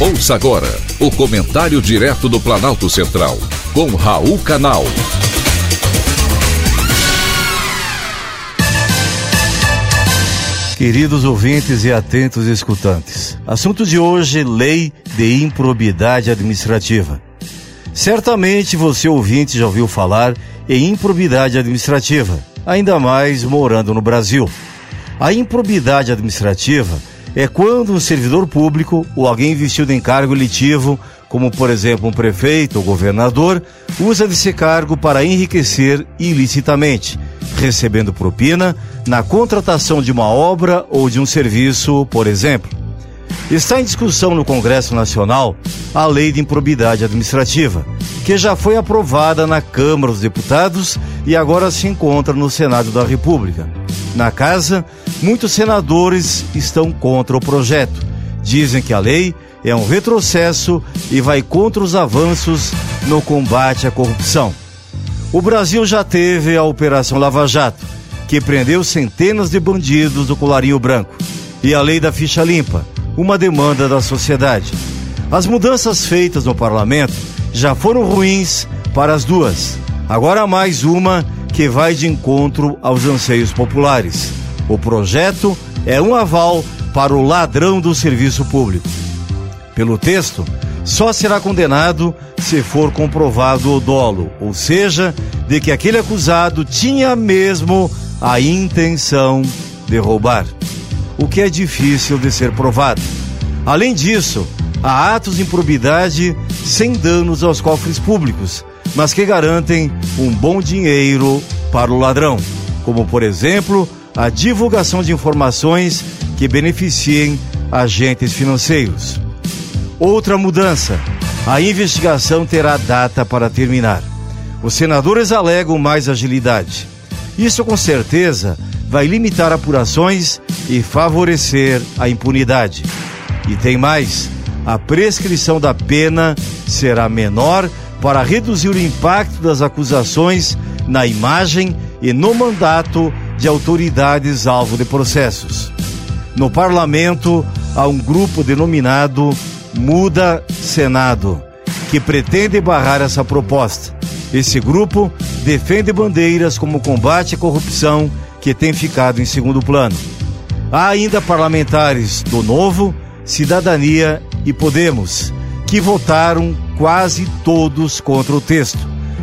Ouça agora o comentário direto do Planalto Central, com Raul Canal. Queridos ouvintes e atentos escutantes, assunto de hoje: Lei de Improbidade Administrativa. Certamente você ouvinte já ouviu falar em improbidade administrativa, ainda mais morando no Brasil. A improbidade administrativa é quando um servidor público ou alguém investido em cargo eletivo, como por exemplo um prefeito ou governador, usa desse cargo para enriquecer ilicitamente, recebendo propina na contratação de uma obra ou de um serviço, por exemplo. Está em discussão no Congresso Nacional a Lei de Improbidade Administrativa, que já foi aprovada na Câmara dos Deputados e agora se encontra no Senado da República. Na casa, muitos senadores estão contra o projeto. Dizem que a lei é um retrocesso e vai contra os avanços no combate à corrupção. O Brasil já teve a Operação Lava Jato, que prendeu centenas de bandidos do colarinho branco, e a lei da ficha limpa, uma demanda da sociedade. As mudanças feitas no parlamento já foram ruins para as duas. Agora mais uma que vai de encontro aos anseios populares. O projeto é um aval para o ladrão do serviço público. Pelo texto, só será condenado se for comprovado o dolo, ou seja, de que aquele acusado tinha mesmo a intenção de roubar, o que é difícil de ser provado. Além disso, há atos de improbidade sem danos aos cofres públicos, mas que garantem um bom dinheiro para o ladrão, como por exemplo a divulgação de informações que beneficiem agentes financeiros. Outra mudança: a investigação terá data para terminar. Os senadores alegam mais agilidade. Isso com certeza vai limitar apurações e favorecer a impunidade. E tem mais: a prescrição da pena será menor para reduzir o impacto das acusações na imagem e no mandato de autoridades alvo de processos. No parlamento, há um grupo denominado Muda Senado, que pretende barrar essa proposta. Esse grupo defende bandeiras como combate à corrupção, que tem ficado em segundo plano. Há ainda parlamentares do Novo, Cidadania e Podemos, que votaram quase todos contra o texto,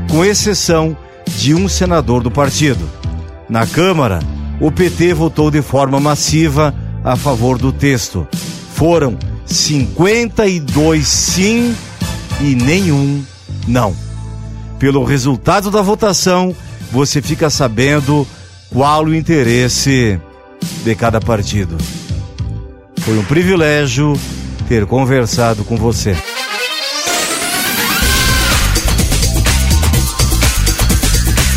com exceção de um senador do partido. Na Câmara, o PT votou de forma massiva a favor do texto. Foram 52 sim e nenhum não. Pelo resultado da votação, você fica sabendo qual o interesse de cada partido. Foi um privilégio ter conversado com você.